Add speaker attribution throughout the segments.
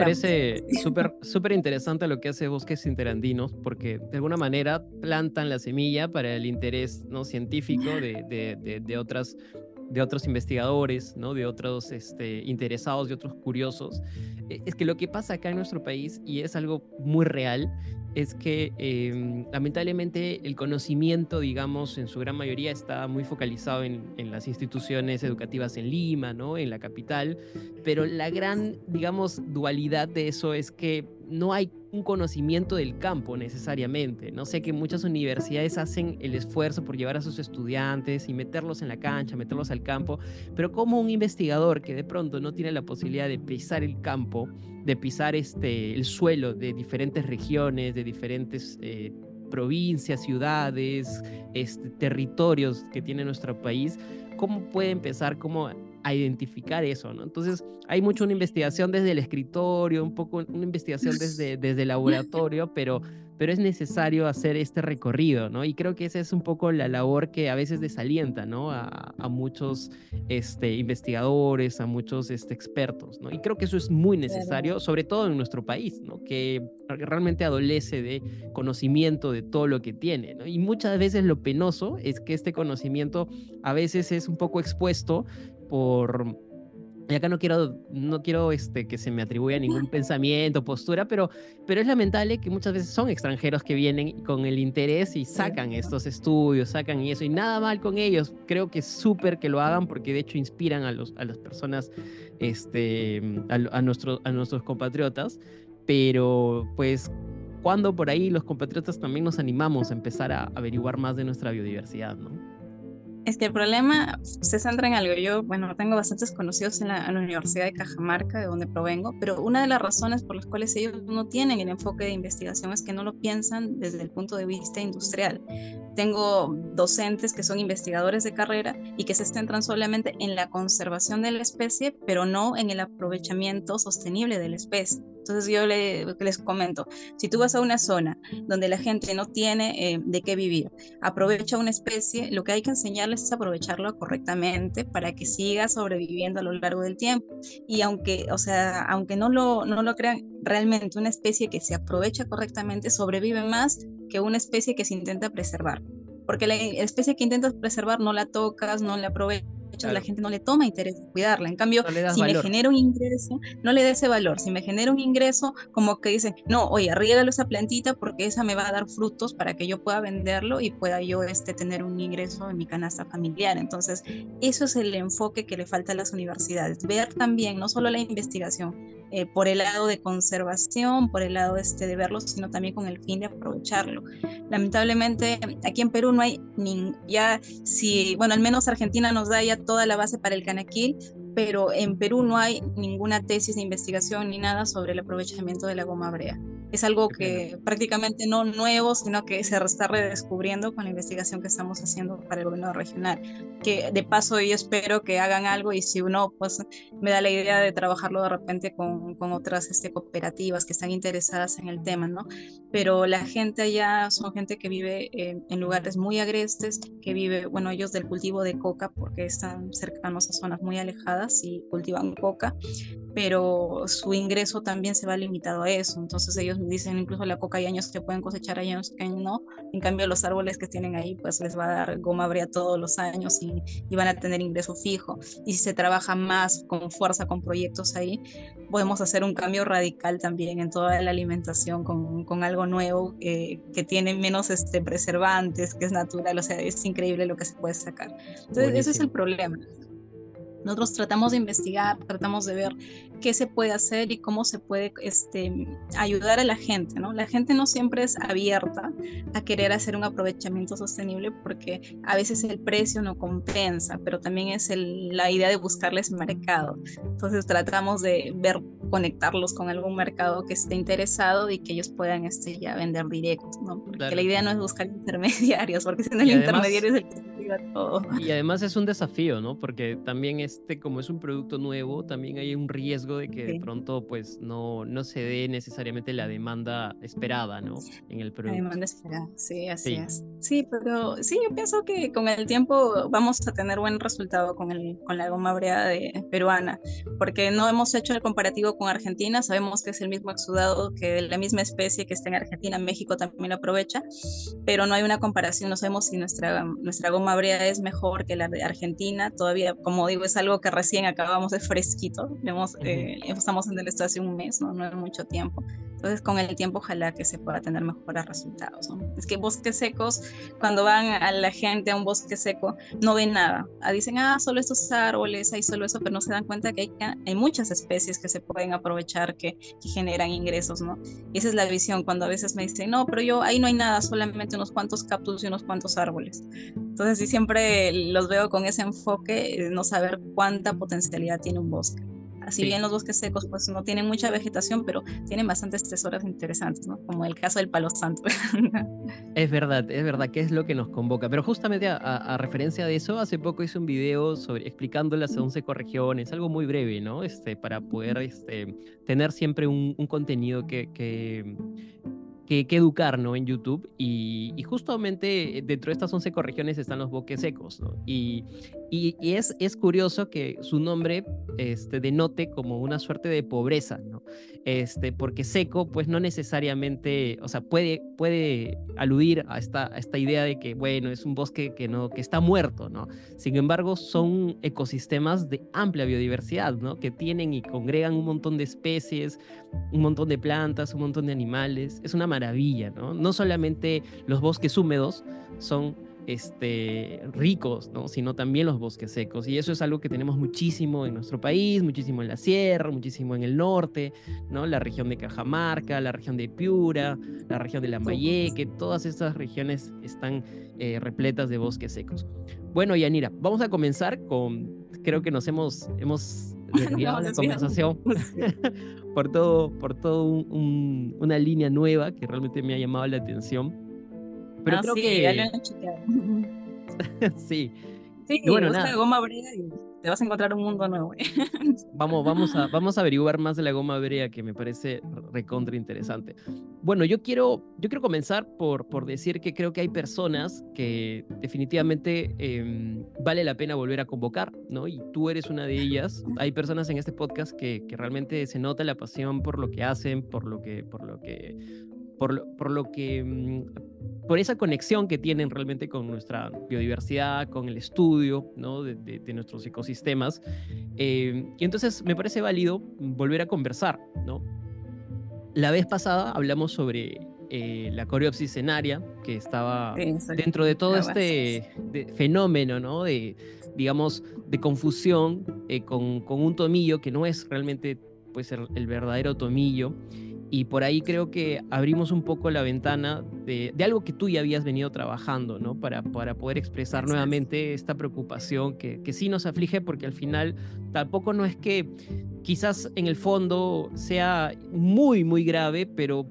Speaker 1: parece súper súper interesante lo que hace Bosques Interandinos, porque de alguna manera plantan la semilla para el interés ¿no? científico de, de, de, otras de otros investigadores, ¿no? de otros este, interesados, de otros curiosos. E, es que lo que pasa acá en nuestro país, y es algo muy real, es que em, lamentablemente el conocimiento, digamos, en su gran mayoría está muy focalizado en, en, las instituciones educativas en Lima, ¿no? En la capital, pero la gran, digamos, dualidad de eso es que no hay un conocimiento del campo necesariamente. No sé que muchas universidades hacen el esfuerzo por llevar a sus estudiantes y meterlos en la cancha, meterlos al campo, pero como un investigador que de pronto no tiene la posibilidad de pisar el campo, de pisar este, el suelo de diferentes regiones, de diferentes eh, provincias, ciudades, este, territorios que tiene nuestro país, ¿cómo puede empezar? ¿Cómo a identificar eso, ¿no? Entonces, hay mucho una investigación desde el escritorio, un poco una investigación desde, desde el laboratorio, pero pero es necesario hacer este recorrido, ¿no? Y creo que esa es un poco la labor que a veces desalienta, ¿no? A, muchos este, investigadores, a muchos este, expertos, ¿no? Y creo que eso es muy necesario, sobre todo en nuestro país, ¿no? Que realmente adolece de conocimiento de todo lo que tiene, ¿no? Y muchas veces lo penoso es que este conocimiento a veces es un poco expuesto por y acá no quiero, no quiero este, que se me atribuya ningún pensamiento, postura, pero, pero es lamentable que muchas veces son extranjeros que vienen con el interés y sacan estos estudios, sacan y eso, y nada mal con ellos. Creo que es súper que lo hagan porque de hecho inspiran a, los, a las personas, este, a, a, nuestro, a nuestros compatriotas, pero pues cuando por ahí los compatriotas también nos animamos a empezar a averiguar más de nuestra biodiversidad, ¿no?
Speaker 2: Es que el problema se centra en algo. Yo, bueno, tengo bastantes conocidos en la, Universidad de Cajamarca, de donde provengo, pero una de las razones por las cuales ellos no tienen el enfoque de investigación es que no lo piensan desde el punto de vista industrial. Tengo docentes que son investigadores de carrera y que se centran solamente en la conservación de la especie, pero no en el aprovechamiento sostenible de la especie. Entonces yo les comento, si tú vas a una zona donde la gente no tiene eh, de qué vivir, aprovecha una especie, lo que hay que enseñarles es aprovecharlo correctamente para que siga sobreviviendo a lo largo del tiempo. Y aunque, o sea, aunque no lo, no lo crean, realmente una especie que se aprovecha correctamente sobrevive más que una especie que se intenta preservar. Porque la especie que intentas preservar no la tocas, no la aprovechas la gente no le toma interés en cuidarla. En cambio, si me genera un ingreso, no le da ese valor. Si me genera un ingreso, como que dicen, no, oye, arriégalo esa plantita porque esa me va a dar frutos para que yo pueda venderlo y pueda yo este, tener un ingreso en mi canasta familiar. Entonces, eso es el enfoque que le falta a las universidades. Ver también, no solo la investigación, eh, por el lado de conservación, por el lado este de verlo, sino también con el fin de aprovecharlo. Lamentablemente, aquí en Perú no hay ni, ya, si, bueno, al menos Argentina nos da ya toda la base para el canaquil, pero en Perú no hay ninguna tesis de investigación ni nada sobre el aprovechamiento de la goma brea es algo que prácticamente no nuevo, sino que se está redescubriendo con la investigación que estamos haciendo para el gobierno regional. Que de paso yo espero que hagan algo y si uno, pues me da la idea de trabajarlo de repente con, con otras este, cooperativas que están interesadas en el tema, ¿no? Pero la gente allá son gente que vive en lugares muy agrestes, que vive, bueno, ellos del cultivo de coca porque están cercanos a zonas muy alejadas y cultivan coca, pero su ingreso también se va limitado a eso. Entonces ellos dicen incluso la coca hay años que pueden cosechar, años que no. En cambio los árboles que tienen ahí pues les va a dar goma brea todos los años y, van a tener ingreso fijo. Y si se trabaja más con fuerza con proyectos ahí, podemos hacer un cambio radical también en toda la alimentación con, con algo nuevo que tiene menos este, preservantes, que es natural. O sea, es increíble lo que se puede sacar. Entonces ese es el problema. Nosotros tratamos de investigar, tratamos de ver qué se puede hacer y cómo se puede este, ayudar a la gente, ¿no? La gente no siempre es abierta a querer hacer un aprovechamiento sostenible porque a veces el precio no compensa, pero también es la idea de buscarles mercado. Entonces tratamos de ver, conectarlos con algún mercado que esté interesado y que ellos puedan este, ya vender directo, ¿no? Porque la idea no es buscar intermediarios, porque si no el intermediario es el que arriba todo.
Speaker 1: Y además es un desafío, ¿no? Porque también este, como es un producto nuevo, también hay un riesgo de que de pronto pues no, no se dé necesariamente la demanda esperada, ¿no? En el producto.
Speaker 2: La demanda esperada, sí, así es. Sí, pero sí, yo pienso que con el tiempo vamos a tener buen resultado con, el, con la goma brea de, peruana, porque no hemos hecho el comparativo con Argentina, sabemos que es el mismo exudado que la misma especie que está en Argentina, México también lo aprovecha, pero no hay una comparación, no sabemos si nuestra, nuestra goma es mejor que la de Argentina, todavía, como digo, es algo que recién acabamos de fresquito, hemos, eh, estamos en el estado hace un mes, ¿no? no es mucho tiempo. Entonces, con el tiempo, ojalá que se pueda tener mejores resultados. ¿no? Es que bosques secos, cuando van a la gente a un bosque seco, no ven nada. Ah, dicen, ah, solo estos árboles, hay solo eso, pero no se dan cuenta que hay, hay muchas especies que se pueden aprovechar, que, que, generan ingresos, ¿no? Y esa es la visión, cuando a veces me dicen, no, pero yo ahí no hay nada, solamente unos cuantos cactus y unos cuantos árboles. Entonces, sí, siempre los veo con ese enfoque, no saber cuánta potencialidad tiene un bosque. Si bien los bosques secos pues no tienen mucha vegetación, pero tienen bastantes tesoros interesantes, ¿no? Como el caso del palo santo.
Speaker 1: es verdad, es verdad que es lo que nos convoca. Pero justamente a, referencia de eso, hace poco hice un video sobre explicando las 11 ecorregiones, algo muy breve, ¿no? Este, para poder este, tener siempre un, contenido que, que que, educar ¿no? en YouTube y, justamente dentro de estas 11 ecorregiones están los bosques secos y, y, es, es curioso que su nombre este, denote como una suerte de pobreza, ¿no? Este, porque seco, pues no necesariamente, o sea, puede, puede aludir a esta, esta idea de que, bueno, es un bosque que, no, que está muerto, ¿no? Sin embargo, son ecosistemas de amplia biodiversidad, ¿no? Que tienen y congregan un montón de especies, un montón de plantas, un montón de animales. Es una maravilla, ¿no? No solamente los bosques húmedos son este, ricos, ¿no? sino también los bosques secos. Y eso es algo que tenemos muchísimo en nuestro país, muchísimo en la sierra, muchísimo en el norte, ¿no? la región de Cajamarca, la región de Piura, la región de Lambayeque, todas estas regiones están eh, repletas de bosques secos. Bueno, Yanira, vamos a comenzar con, creo que nos hemos, hemos desviado la conversación por todo, por todo una línea nueva que realmente me ha llamado la atención pero
Speaker 2: ah,
Speaker 1: creo
Speaker 2: sí,
Speaker 1: que.
Speaker 2: Ya lo han chequeado.
Speaker 1: sí.
Speaker 2: Sí, y bueno, nada. goma brea y te vas a encontrar un mundo nuevo.
Speaker 1: vamos, vamos, a, vamos a averiguar más de la goma brea que me parece recontra interesante. Bueno, yo quiero, yo quiero comenzar por, por decir que creo que hay personas que definitivamente em, vale la pena volver a convocar, ¿no? Y tú eres una de ellas. Hay personas en este podcast que, que realmente se nota la pasión por lo que hacen, por lo que, por lo que, por por lo que mm, por esa conexión que tienen realmente con nuestra biodiversidad, con el estudio ¿no? de, nuestros ecosistemas. Eh, y entonces me parece válido volver a conversar. ¿no? La vez pasada hablamos sobre eh, la coreopsis cenaria, que estaba dentro de todo este fenómeno ¿no? de, digamos, de confusión eh, con, con, un tomillo que no es realmente pues, el verdadero tomillo y por ahí creo que abrimos un poco la ventana de, algo que tú ya habías venido trabajando, ¿no? Para, para poder expresar nuevamente esta preocupación que, que sí nos aflige porque al final tampoco no es que quizás en el fondo sea muy, muy grave, pero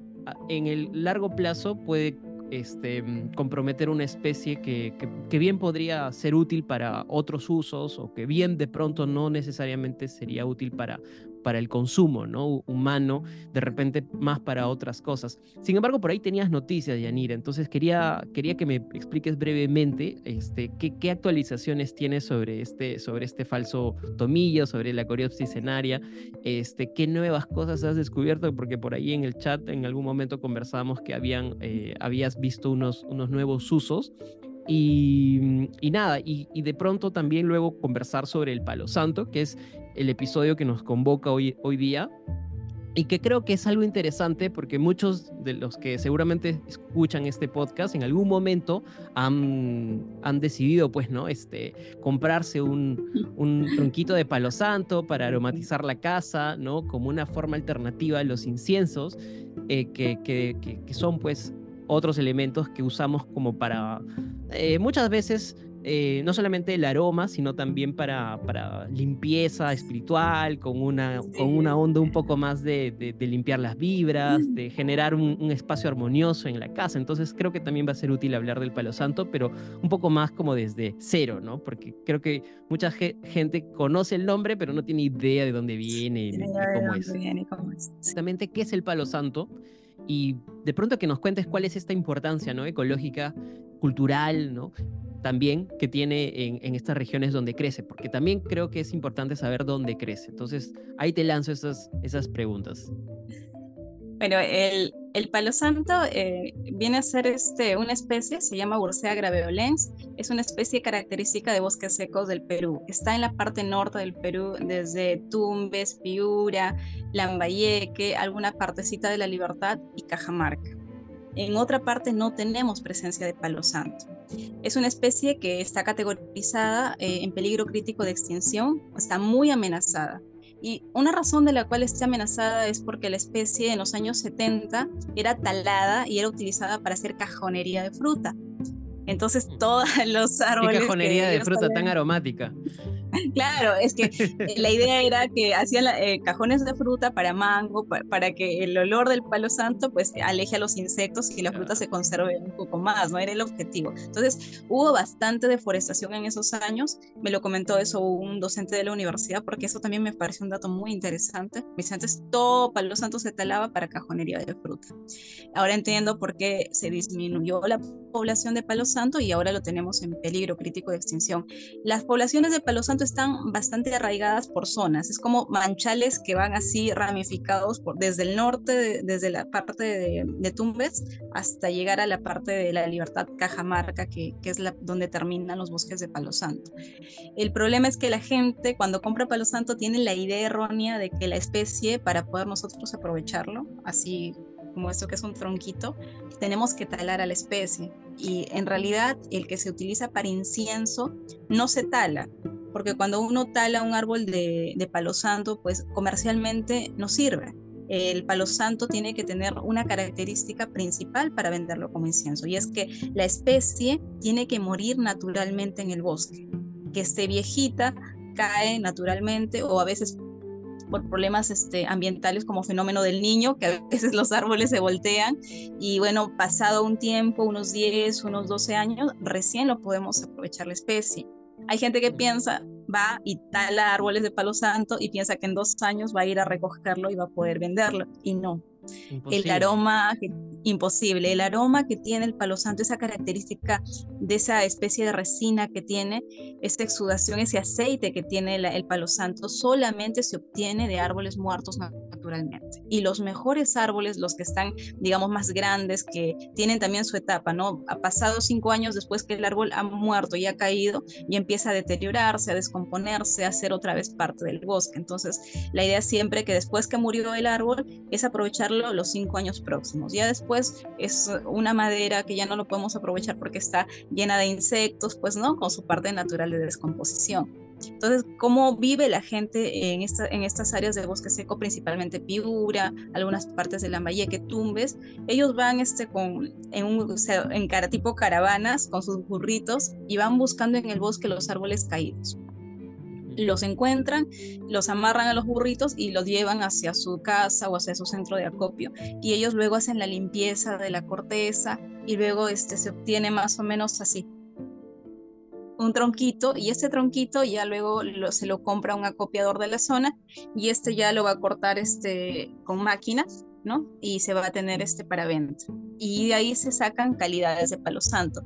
Speaker 1: en el largo plazo puede este, comprometer una especie que, que, que, bien podría ser útil para otros usos o que bien de pronto no necesariamente sería útil para, para el consumo ¿no? humano, de repente más para otras cosas. Sin embargo, por ahí tenías noticias, Yanira, entonces quería, quería que me expliques brevemente este, qué, qué actualizaciones tienes sobre este, sobre este falso tomillo, sobre la coriopsis cenaria, este, qué nuevas cosas has descubierto, porque por ahí en el chat en algún momento conversábamos que habían, eh, habías visto unos, unos nuevos usos. Y, y, nada, y, y, de pronto también luego conversar sobre el palo santo, que es el episodio que nos convoca hoy, hoy día y que creo que es algo interesante porque muchos de los que seguramente escuchan este podcast en algún momento han, han decidido pues no este comprarse un, un, tronquito de palo santo para aromatizar la casa no como una forma alternativa a los inciensos eh, que, que, que, son pues otros elementos que usamos como para eh, muchas veces eh, no solamente el aroma, sino también para, para limpieza espiritual, con una, con una onda un poco más de, de, limpiar las vibras, mm. de generar un, un, espacio armonioso en la casa. Entonces creo que también va a ser útil hablar del palo santo, pero un poco más como desde cero, ¿no? Porque creo que mucha gente conoce el nombre, pero no tiene idea de dónde viene, ni, cómo es. Exactamente, ¿qué es el palo santo? Y de pronto que nos cuentes cuál es esta importancia ¿no? ecológica, cultural, ¿no? también que tiene en, estas regiones donde crece, porque también creo que es importante saber dónde crece. Entonces, ahí te lanzo esas, esas preguntas.
Speaker 2: Bueno, el, palo santo eh, viene a ser este, una especie, se llama Bursea graveolens, es una especie característica de bosques secos del Perú. Está en la parte norte del Perú, desde Tumbes, Piura, Lambayeque, alguna partecita de La Libertad y Cajamarca. En otra parte no tenemos presencia de palo santo. Es una especie que está categorizada eh, en peligro crítico de extinción, está muy amenazada. Y una razón de la cual está amenazada es porque la especie en los años 70 era talada y era utilizada para hacer cajonería de fruta. Entonces todos los árboles...
Speaker 1: ¿Qué cajonería de fruta tan aromática?
Speaker 2: Claro, es que eh, la idea era que hacían eh, cajones de fruta para mango, para, que el olor del palo santo pues aleje a los insectos y la fruta se conserve un poco más, ¿no? Era el objetivo. Entonces hubo bastante deforestación en esos años, me lo comentó eso un docente de la universidad, porque eso también me pareció un dato muy interesante. Dice, antes todo palo santo se talaba para cajonería de fruta. Ahora entiendo por qué se disminuyó la población de palo santo y ahora lo tenemos en peligro crítico de extinción. Las poblaciones de palo santo están bastante arraigadas por zonas, es como manchales que van así ramificados por, desde el norte, desde la parte de, Tumbes hasta llegar a la parte de la Libertad Cajamarca, que, que es la, donde terminan los bosques de Palo Santo. El problema es que la gente cuando compra Palo Santo tiene la idea errónea de que la especie, para poder nosotros aprovecharlo, así como esto que es un tronquito, tenemos que talar a la especie. Y en realidad el que se utiliza para incienso no se tala, porque cuando uno tala un árbol de, palo santo, pues comercialmente no sirve. El palo santo tiene que tener una característica principal para venderlo como incienso, y es que la especie tiene que morir naturalmente en el bosque, que esté viejita, cae naturalmente o a veces por problemas este, ambientales como fenómeno del niño, que a veces los árboles se voltean y bueno, pasado un tiempo, unos 10, unos 12 años, recién lo podemos aprovechar la especie. Hay gente que piensa, va y tala árboles de palo santo y piensa que en dos años va a ir a recogerlo y va a poder venderlo. Y no. El aroma, imposible. El aroma que tiene el palo santo, esa característica de esa especie de resina que tiene, esa exudación, ese aceite que tiene el palo santo, solamente se obtiene de árboles muertos Y los mejores árboles, los que están, digamos, más grandes, que tienen también su etapa, ¿no? Ha pasado cinco años después que el árbol ha muerto y ha caído y empieza a deteriorarse, a descomponerse, a ser otra vez parte del bosque. Entonces, la idea siempre que después que murió el árbol es aprovecharlo los cinco años próximos. Ya después es una madera que ya no lo podemos aprovechar porque está llena de insectos, pues no, con su parte natural de descomposición. Entonces, ¿cómo vive la gente en, esta, en estas áreas de bosque seco, principalmente Piura, algunas partes de Lambayeque, Tumbes? Ellos van este, con, en, un, en cara, tipo caravanas con sus burritos y van buscando en el bosque los árboles caídos los encuentran, los amarran a los burritos y los llevan hacia su casa o hacia su centro de acopio. Y ellos luego hacen la limpieza de la corteza y luego este, se obtiene más o menos así un tronquito y este tronquito ya luego se lo compra un acopiador de la zona y este ya lo va a cortar este, con máquinas ¿no? Y se va a tener este para venta. Y de ahí se sacan calidades de palo santo.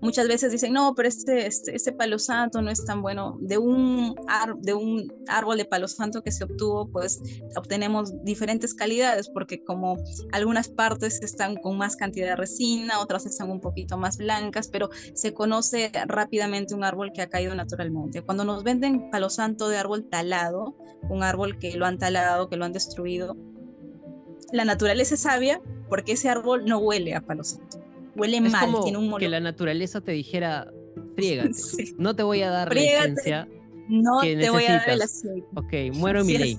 Speaker 2: Muchas veces dicen, no, pero este, este, este palo santo no es tan bueno. De un, de un árbol de palo santo que se obtuvo, pues obtenemos diferentes calidades, porque como algunas partes están con más cantidad de resina, otras están un poquito más blancas, pero se conoce rápidamente un árbol que ha caído naturalmente. Cuando nos venden palo santo de árbol talado, un árbol que lo han talado, que lo han destruido, la naturaleza es sabia porque ese árbol no huele a palo santo. Huele mal, tiene un
Speaker 1: que la naturaleza te dijera, friégate, no te voy a dar la esencia
Speaker 2: no te voy a dar el aceite.
Speaker 1: Ok, muero mi ley.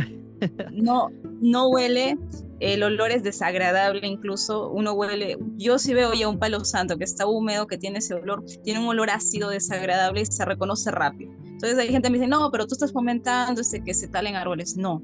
Speaker 2: no, no huele, el olor es desagradable, incluso uno huele, yo sí veo ya un palo santo que está húmedo, que tiene ese olor, tiene un olor ácido desagradable y se reconoce rápido. Entonces hay gente que me dice, no, pero tú estás fomentando este, que se talen árboles. No,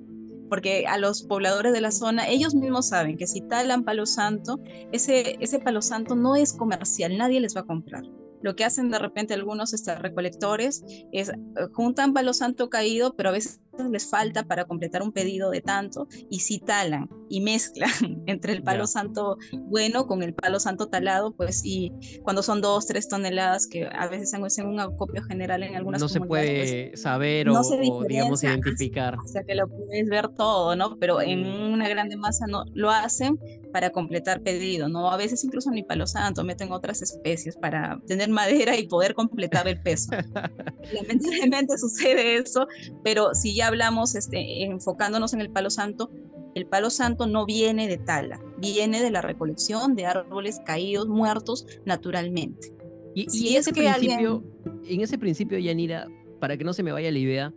Speaker 2: porque a los pobladores de la zona, ellos mismos saben que si talan palo santo, ese, ese palo santo no es comercial, nadie les va a comprar. Lo que hacen de repente algunos este, recolectores es eh, juntan palo santo caído, pero a veces les falta para completar un pedido de tanto y si talan y mezclan entre el palo santo bueno con el palo santo talado, pues y cuando son dos, tres toneladas que a veces en un acopio general en algunas
Speaker 1: no se puede pues, saber o, digamos identificar.
Speaker 2: O sea que lo puedes ver todo, ¿no? Pero en una grande masa no lo hacen para completar pedido, ¿no? A veces incluso ni palo santo meten otras especies para tener madera y poder completar el peso. Lamentablemente sucede eso, pero si ya hablamos este, enfocándonos en el palo santo, el palo santo no viene de tala, viene de la recolección de árboles caídos, muertos naturalmente.
Speaker 1: Y, ese principio, en ese principio, Yanira, para que no se me vaya la idea,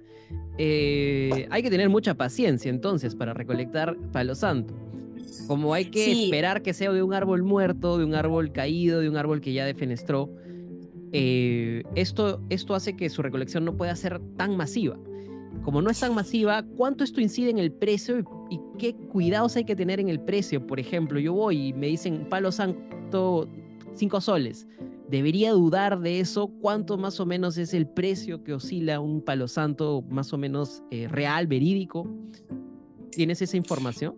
Speaker 1: eh, hay que tener mucha paciencia entonces para recolectar palo santo. Como hay que esperar que sea de un árbol muerto, de un árbol caído, de un árbol que ya defenestró, eh, esto, esto hace que su recolección no pueda ser tan masiva como no es tan masiva, ¿cuánto esto incide en el precio y, qué cuidados hay que tener en el precio? Por ejemplo, yo voy y me dicen palo santo 5 soles. ¿Debería dudar de eso? ¿Cuánto más o menos es el precio que oscila un palo santo más o menos eh, real, verídico? ¿Tienes esa información?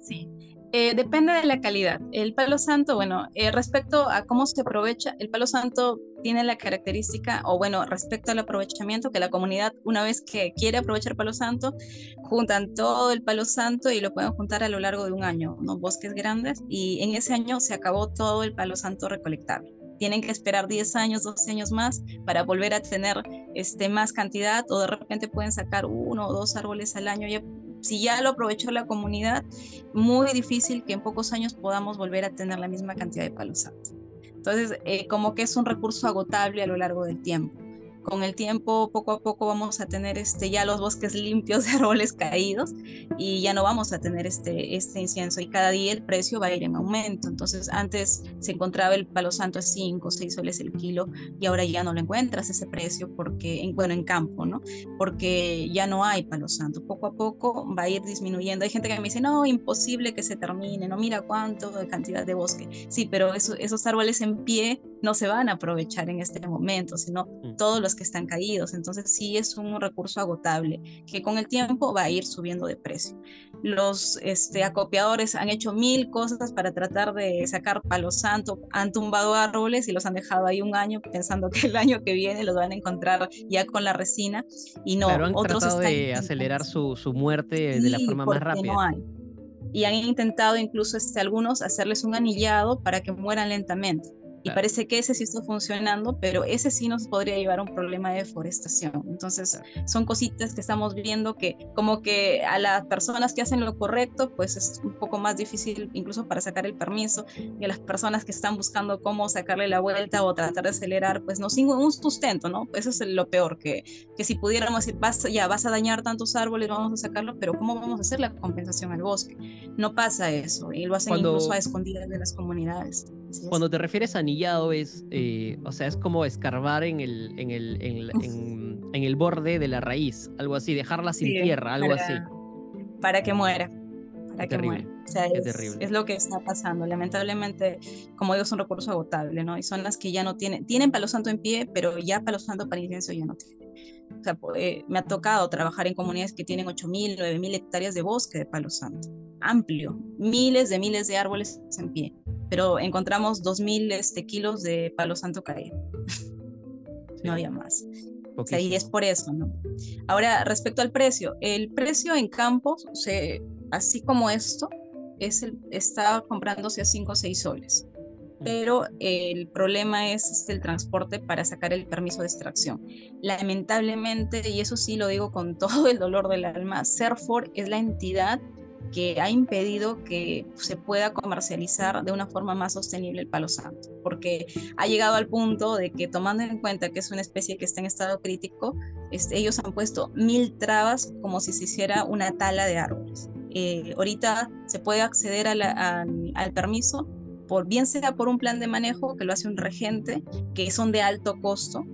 Speaker 2: Sí, eh, depende de la calidad. El palo santo, bueno, eh, respecto a cómo se aprovecha, el palo santo tiene la característica, o bueno, respecto al aprovechamiento, que la comunidad, una vez que quiere aprovechar palo santo, juntan todo el palo santo y lo pueden juntar a lo largo de un año, unos bosques grandes, y en ese año se acabó todo el palo santo recolectable tienen que esperar 10 años, 12 años más para volver a tener este, más cantidad o de repente pueden sacar uno o dos árboles al año. Ya, si ya lo aprovechó la comunidad, muy difícil que en pocos años podamos volver a tener la misma cantidad de palos. Entonces, eh, como que es un recurso agotable a lo largo del tiempo con el tiempo, poco a poco vamos a tener este, ya los bosques limpios de árboles caídos y ya no vamos a tener este, este incienso y cada día el precio va a ir en aumento. Entonces, antes se encontraba el palo santo a 5 o 6 soles el kilo y ahora ya no lo encuentras ese precio porque, en, bueno, en campo, ¿no? Porque ya no hay palo santo. Poco a poco va a ir disminuyendo. Hay gente que me dice, no, imposible que se termine, no mira cuánto de cantidad de bosque. Sí, pero esos árboles en pie no se van a aprovechar en este momento, sino mm. todos los que están caídos. Entonces sí es un recurso agotable que con el tiempo va a ir subiendo de precio. Los este, acopiadores han hecho mil cosas para tratar de sacar palo santo, han tumbado árboles y los han dejado ahí un año pensando que el año que viene los van a encontrar ya con la resina y no.
Speaker 1: Pero han otros tratado de acelerar su, su muerte de la forma más rápida.
Speaker 2: Y han intentado incluso este, algunos hacerles un anillado para que mueran lentamente y parece que ese sí está funcionando, pero ese sí nos podría llevar a un problema de deforestación. Entonces, son cositas que estamos viendo que como que a las personas que hacen lo correcto, pues es un poco más difícil incluso para sacar el permiso, y a las personas que están buscando cómo sacarle la vuelta o tratar de acelerar, pues no sin un sustento, ¿no? Eso es lo peor, que, que si pudiéramos decir, vas, ya vas a dañar tantos árboles, vamos a sacarlo, pero ¿cómo vamos a hacer la compensación al bosque? No pasa eso, y lo hacen incluso a escondidas de las comunidades.
Speaker 1: Cuando te refieres a anillado es, eh, o sea, es como escarbar en el, en el, en, el borde de la raíz, algo así, dejarla sin tierra, algo así.
Speaker 2: Para que muera. Para que muera. O sea, es, es, lo que está pasando. Lamentablemente, como digo, es un recurso agotable, ¿no? Y son las que ya no tienen, tienen palo santo en pie, pero ya palo santo para incienso ya no tienen. O sea, eh, me ha tocado trabajar en comunidades que tienen 8.000, 9.000 hectáreas de bosque de palo santo. Amplio, miles de miles de árboles en pie pero encontramos 2.000 este, kilos de palo santo caído. No había más. O sea, y es por eso, ¿no? Ahora, respecto al precio, el precio en campos, así como esto, es el, está comprándose a 5 o 6 soles. Pero el problema es el transporte para sacar el permiso de extracción. Lamentablemente, y eso sí lo digo con todo el dolor del alma, Serfor es la entidad que ha impedido que se pueda comercializar de una forma más sostenible el palo santo, porque ha llegado al punto de que tomando en cuenta que es una especie que está en estado crítico, este, ellos han puesto mil trabas como si se hiciera una tala de árboles. Eh, ahorita se puede acceder al permiso por bien sea por un plan de manejo que lo hace un regente, que son de alto costo,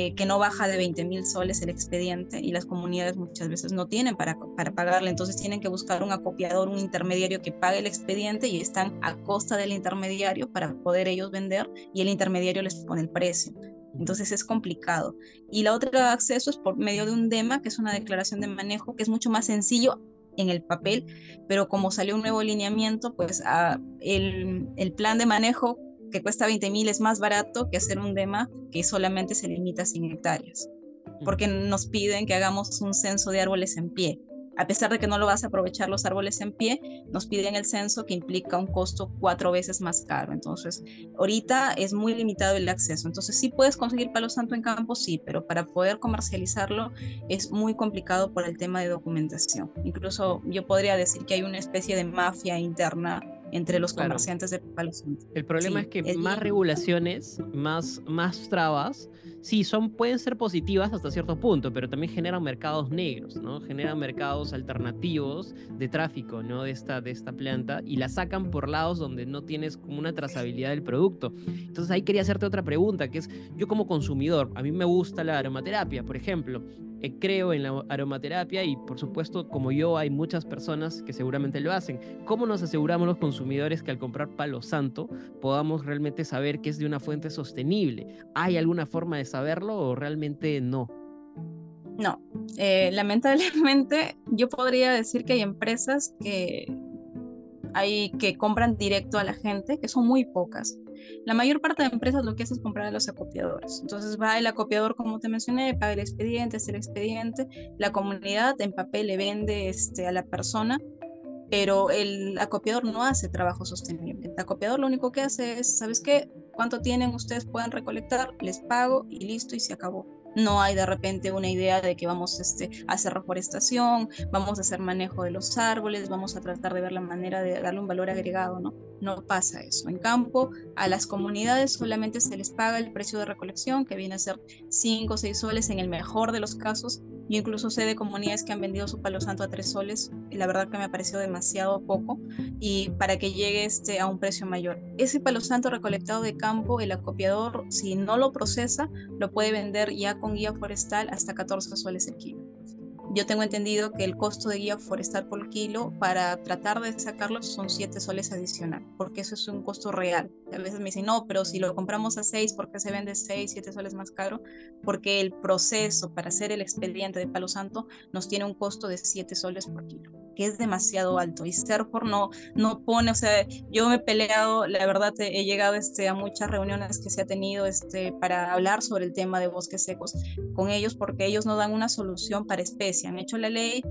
Speaker 2: eh, que no baja de 20 mil soles el expediente y las comunidades muchas veces no tienen para, para pagarle, entonces tienen que buscar un acopiador, un intermediario que pague el expediente y están a costa del intermediario para poder ellos vender y el intermediario les pone el precio. Entonces es complicado. Y la otra acceso es por medio de un DEMA, que es una declaración de manejo, que es mucho más sencillo en el papel, pero como salió un nuevo lineamiento, pues ah, el, el, plan de manejo que cuesta 20 mil es más barato que hacer un DEMA que solamente se limita a 100 hectáreas, porque nos piden que hagamos un censo de árboles en pie a pesar de que no lo vas a aprovechar los árboles en pie, nos piden el censo que implica un costo cuatro veces más caro. Entonces, ahorita es muy limitado el acceso. Entonces, sí puedes conseguir palo santo en campo, sí, pero para poder comercializarlo es muy complicado por el tema de documentación. Incluso yo podría decir que hay una especie de mafia interna entre los comerciantes de palo santo.
Speaker 1: El problema es que más regulaciones, más, más trabas, sí, son, pueden ser positivas hasta cierto punto, pero también generan mercados negros, ¿no? Generan mercados alternativos de tráfico, ¿no? De esta, de esta planta y la sacan por lados donde no tienes como una trazabilidad del producto. Entonces ahí quería hacerte otra pregunta, que es, yo como consumidor, a mí me gusta la aromaterapia, por ejemplo, eh, creo en la aromaterapia y por supuesto como yo hay muchas personas que seguramente lo hacen. ¿Cómo nos aseguramos los consumidores que al comprar palo santo podamos realmente saber que es de una fuente sostenible? ¿Hay alguna forma de saberlo o realmente no?
Speaker 2: No, eh, lamentablemente yo podría decir que hay empresas que hay que compran directo a la gente, que son muy pocas. La mayor parte de empresas lo que hace es comprar a los acopiadores. Entonces va el acopiador, como te mencioné, paga el expediente, hace el expediente, la comunidad en papel le vende este, a la persona, pero el acopiador no hace trabajo sostenible. El acopiador lo único que hace es, ¿sabes qué? ¿Cuánto tienen? Ustedes pueden recolectar, les pago y listo y se acabó no hay de repente una idea de que vamos este, a hacer reforestación, vamos a hacer manejo de los árboles, vamos a tratar de ver la manera de darle un valor agregado, ¿no? No pasa eso. En campo, a las comunidades solamente se les paga el precio de recolección, que viene a ser 5 o 6 soles en el mejor de los casos, yo incluso sé de comunidades que han vendido su palo santo a tres soles y la verdad que me ha parecido demasiado poco y para que llegue este a un precio mayor. Ese palo santo recolectado de campo, el acopiador, si no lo procesa, lo puede vender ya con guía forestal hasta 14 soles el kilo. Yo tengo entendido que el costo de guía forestal por kilo para tratar de sacarlo son 7 soles adicional, porque eso es un costo real. A veces me dicen, no, pero si lo compramos a 6, ¿por qué se vende 6, 7 soles más caro? Porque el proceso para hacer el expediente de Palo Santo nos tiene un costo de 7 soles por kilo que es demasiado alto y Serfor no, no pone, o sea, yo me he peleado, la verdad he llegado este, a muchas reuniones que se ha tenido este, para hablar sobre el tema de bosques secos con ellos porque ellos no dan una solución para especie, han hecho la ley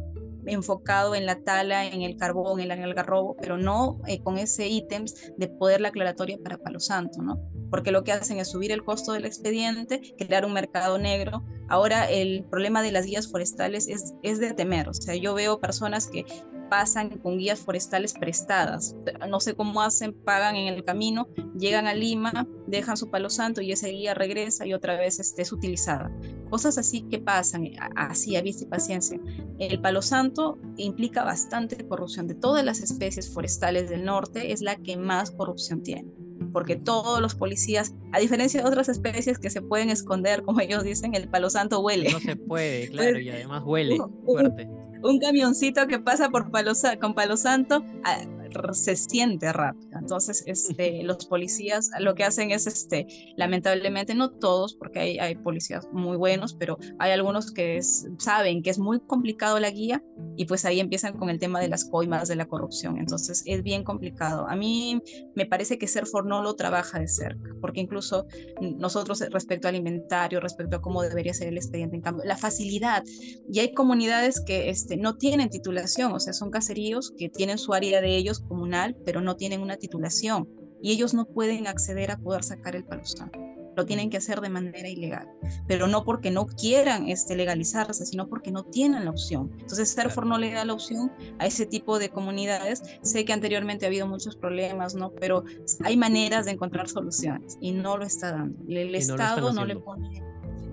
Speaker 2: enfocado en la tala, en el carbón, en el algarrobo, pero no eh, con ese ítems de poder la aclaratoria para Palo Santo, ¿no? Porque lo que hacen es subir el costo del expediente, crear un mercado negro. Ahora el problema de las guías forestales es, es de temer, o sea, yo veo personas que pasan con guías forestales prestadas. No sé cómo hacen, pagan en el camino, llegan a Lima, dejan su palo santo y esa guía regresa y otra vez este, es utilizada. Cosas así que pasan, así a vista y paciencia. El palo santo implica bastante corrupción. De todas las especies forestales del norte, es la que más corrupción tiene porque todos los policías, a diferencia de otras especies que se pueden esconder, como ellos dicen, el palo santo huele.
Speaker 1: No se puede, claro, y además huele fuerte
Speaker 2: un camioncito que pasa por Palo, con Palo Santo ah, se siente rápido. Entonces, este, los policías lo que hacen es, este, lamentablemente, no todos, porque hay, hay policías muy buenos, pero hay algunos que saben que es muy complicado la guía y pues ahí empiezan con el tema de las coimas, de la corrupción. Entonces, es bien complicado. A mí me parece que Serfor no lo trabaja de cerca, porque incluso nosotros respecto al inventario, respecto a cómo debería ser el expediente en cambio, la facilidad. Y hay comunidades que este, no tienen titulación, o sea, son caseríos que tienen su área de ellos comunal, pero no tienen una titulación y ellos no pueden acceder a poder sacar el palo lo tienen que hacer de manera ilegal, pero no porque no quieran este, legalizarse, sino porque no tienen la opción. Entonces, Serfor no le da la opción a ese tipo de comunidades. Sé que anteriormente ha habido muchos problemas, ¿no? Pero hay maneras de encontrar soluciones y no lo está dando. El Estado no le pone...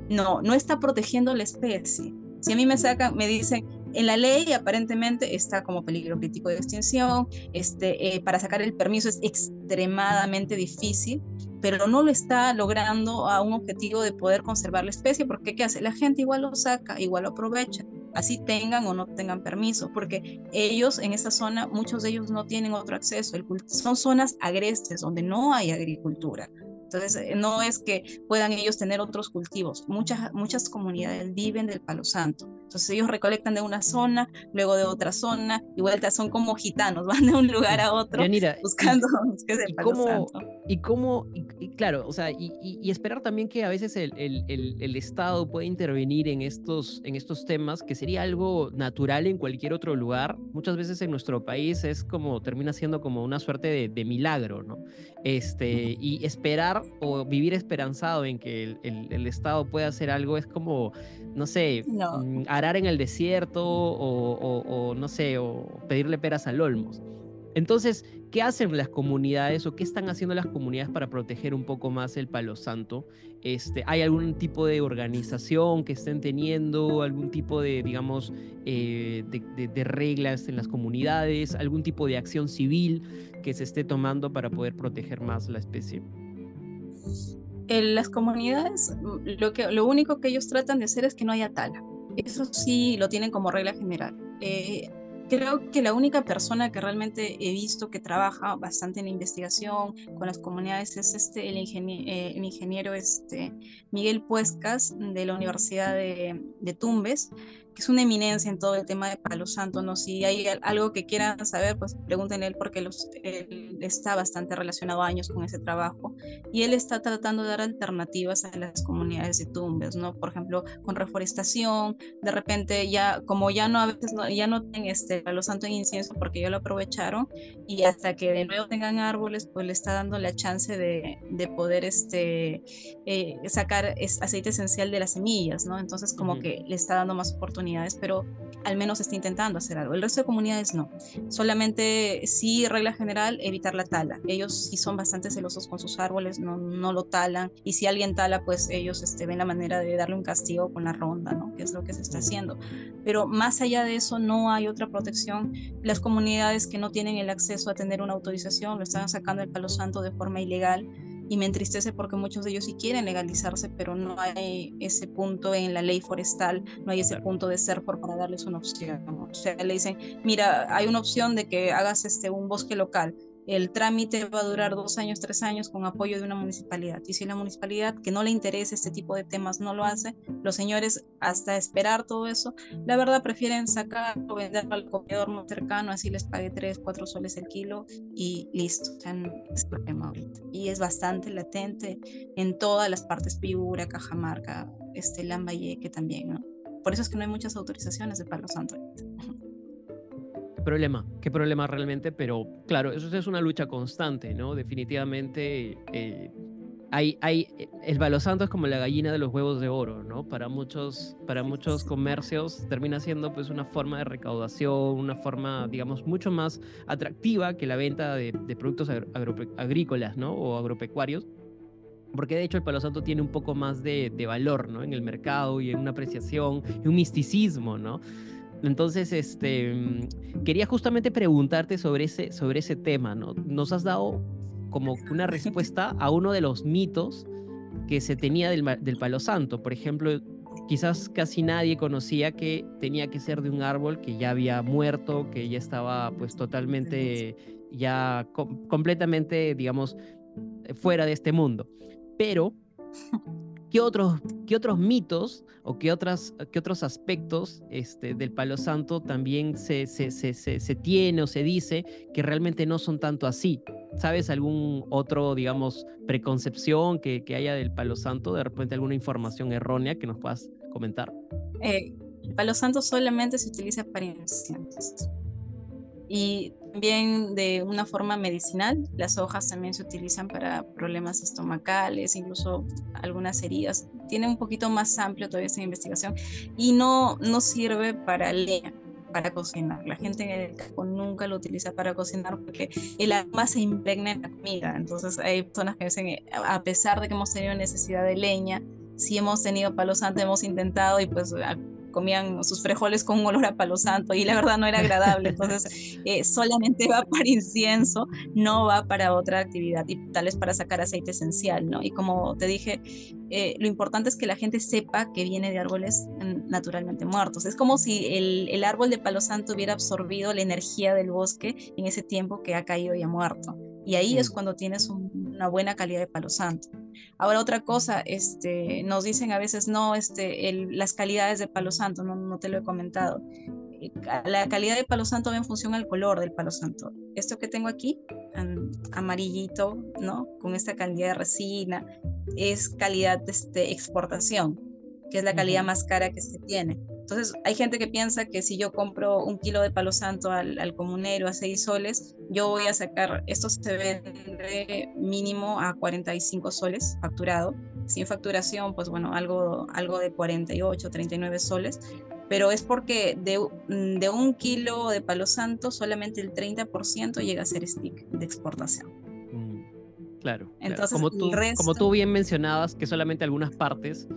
Speaker 2: No, no está protegiendo la especie. Si a mí me sacan, me dicen, en la ley aparentemente está como peligro crítico de extinción, este, eh, para sacar el permiso es extremadamente difícil, pero no lo está logrando a un objetivo de poder conservar la especie, porque ¿qué hace? La gente igual lo saca, igual lo aprovecha, así tengan o no tengan permiso, porque ellos en esa zona, muchos de ellos no tienen otro acceso, son zonas agrestes donde no hay agricultura. Entonces, eh, no es que puedan ellos tener otros cultivos. Muchas, muchas comunidades viven del palo santo. Entonces, ellos recolectan de una zona, luego de otra zona, y vuelta son como gitanos, van de un lugar a otro buscando
Speaker 1: y, y cómo, santo. Y cómo, y, claro, o sea, y, esperar también que a veces el, el, el, Estado pueda intervenir en estos, en estos temas, que sería algo natural en cualquier otro lugar. Muchas veces en nuestro país es como, termina siendo como una suerte de, de milagro, ¿no? Este, y esperar o vivir esperanzado en que el, Estado pueda hacer algo es como, no sé, mm, arar en el desierto o, no sé, o pedirle peras al olmos. Entonces, ¿qué hacen las comunidades o qué están haciendo las comunidades para proteger un poco más el Palo Santo? Este, ¿Hay algún tipo de organización que estén teniendo, algún tipo de, digamos, eh, de, reglas en las comunidades, algún tipo de acción civil que se esté tomando para poder proteger más la especie?
Speaker 2: En las comunidades, lo, que, lo único que ellos tratan de hacer es que no haya tala. Eso sí lo tienen como regla general. Eh, creo que la única persona que realmente he visto que trabaja bastante en investigación con las comunidades es este, el, eh, el ingeniero este, Miguel Puescas de la Universidad de Tumbes que es una eminencia en todo el tema de Palo Santo, ¿no? Si hay algo que quieran saber, pues pregúntenle él porque los, él está bastante relacionado años con ese trabajo y él está tratando de dar alternativas a las comunidades de tumbes, ¿no? Por ejemplo, con reforestación, de repente ya, como ya no a veces no, ya no tienen este Palo Santo en incienso porque ya lo aprovecharon y hasta que de nuevo tengan árboles, pues le está dando la chance de, de poder este, eh, sacar aceite esencial de las semillas, ¿no? Entonces como que le está dando más oportunidades pero al menos está intentando hacer algo. El resto de comunidades no. Solamente sí, regla general, evitar la tala. Ellos sí son bastante celosos con sus árboles, no, no lo talan. Y si alguien tala, pues ellos este, ven la manera de darle un castigo con la ronda, ¿no? Que es lo que se está haciendo. Pero más allá de eso, no hay otra protección. Las comunidades que no tienen el acceso a tener una autorización lo están sacando el palo santo de forma ilegal y me entristece porque muchos de ellos sí quieren legalizarse, pero no hay ese punto en la ley forestal, no hay ese punto de ser por para darles una opción. O sea, le dicen, mira, hay una opción de que hagas este, un bosque local, el trámite va a durar dos años, tres años con apoyo de una municipalidad. Y si la municipalidad que no le interesa este tipo de temas no lo hace, los señores hasta esperar todo eso, la verdad prefieren sacar o vender al comedor más cercano, así les pague tres, cuatro soles el kilo y listo. Ahorita. Y es bastante latente en todas las partes, Piura, Cajamarca, este, Lambayeque también, ¿no? Por eso es que no hay muchas autorizaciones de Palo Santo
Speaker 1: problema, qué problema realmente, pero claro, eso es una lucha constante, ¿no? Definitivamente eh, hay, hay, el Palo Santo es como la gallina de los huevos de oro, ¿no? Para muchos, para muchos comercios termina siendo pues una forma de recaudación, una forma, digamos, mucho más atractiva que la venta de, productos agrícolas, ¿no? O agropecuarios porque de hecho el Palo Santo tiene un poco más de, de, valor, ¿no? En el mercado y en una apreciación y un misticismo, ¿no? Entonces, este, mm, quería justamente preguntarte sobre ese, sobre ese tema, ¿no? Nos has dado como una respuesta a uno de los mitos que se tenía del, del palo santo. Por ejemplo, quizás casi nadie conocía que tenía que ser de un árbol que ya había muerto, que ya estaba pues totalmente, ya completamente, digamos, fuera de este mundo. Pero ¿qué otros, qué otros mitos o qué, otras, qué otros aspectos este, del Palo Santo también se, se, se, se, tiene o se dice que realmente no son tanto así? ¿Sabes algún otro, digamos, preconcepción que, que haya del Palo Santo? De repente alguna información errónea que nos puedas comentar.
Speaker 2: Eh, el Palo Santo solamente se utiliza para inciensos. Y también de una forma medicinal. Las hojas también se utilizan para problemas estomacales, incluso algunas heridas. Tiene un poquito más amplio todavía esta investigación y no, no sirve para leña para cocinar. La gente en el campo nunca lo utiliza para cocinar porque el aroma se impregna en la comida. Entonces hay personas que dicen, a pesar de que hemos tenido necesidad de leña, si hemos tenido palo santo, hemos intentado y pues comían sus frijoles con un olor a palo santo y la verdad no era agradable. Entonces, eh, solamente va para incienso, no va para otra actividad y tal es para sacar aceite esencial, ¿no? Y como te dije, eh, lo importante es que la gente sepa que viene de árboles mm, naturalmente muertos. Es como si el, el árbol de palo santo hubiera absorbido la energía del bosque en ese tiempo que ha caído y ha muerto. Y ahí es cuando tienes una buena calidad de palo santo. Ahora otra cosa, este, nos dicen a veces, no, este, las calidades de palo santo, no, no te lo he comentado. Eh, la calidad de palo santo va en función al color del palo santo. Esto que tengo aquí, amarillito, ¿no? Con esta calidad de resina, es calidad de este, exportación, que es la calidad más cara que se tiene. Entonces, hay gente que piensa que si yo compro un kilo de palo santo al, comunero a 6 soles, yo voy a sacar, esto se vende mínimo a 45 soles facturado. Sin facturación, pues bueno, algo, algo de 48, 39 soles. Pero es porque de, de un kilo de palo santo, solamente el 30% llega a ser stick de exportación.
Speaker 1: Mm, claro. Entonces, Como, tú, como tú bien mencionabas, que solamente algunas partes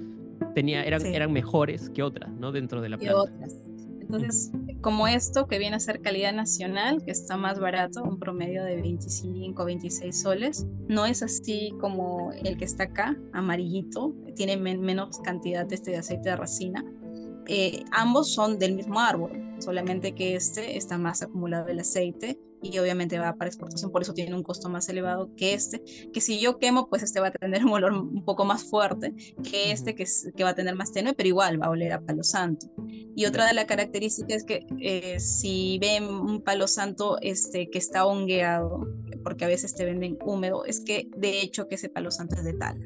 Speaker 1: tenía, eran, eran mejores que otras, ¿no? Dentro de la planta. otras.
Speaker 2: Entonces, como esto que viene a ser calidad nacional, que está más barato, un promedio de 25, 26 soles, no es así como el que está acá, amarillito, tiene menos cantidad de este aceite de resina. Eh, ambos son del mismo árbol, solamente que este está más acumulado el aceite y obviamente va para exportación, por eso tiene un costo más elevado que este, que si yo quemo, pues este va a tener un olor un poco más fuerte que este, que, que va a tener más tenue, pero igual va a oler a palo santo. Y otra de las características es que eh, si ven un palo santo este, que está hongueado, porque a veces te venden húmedo, es que de hecho que ese palo santo es de tala.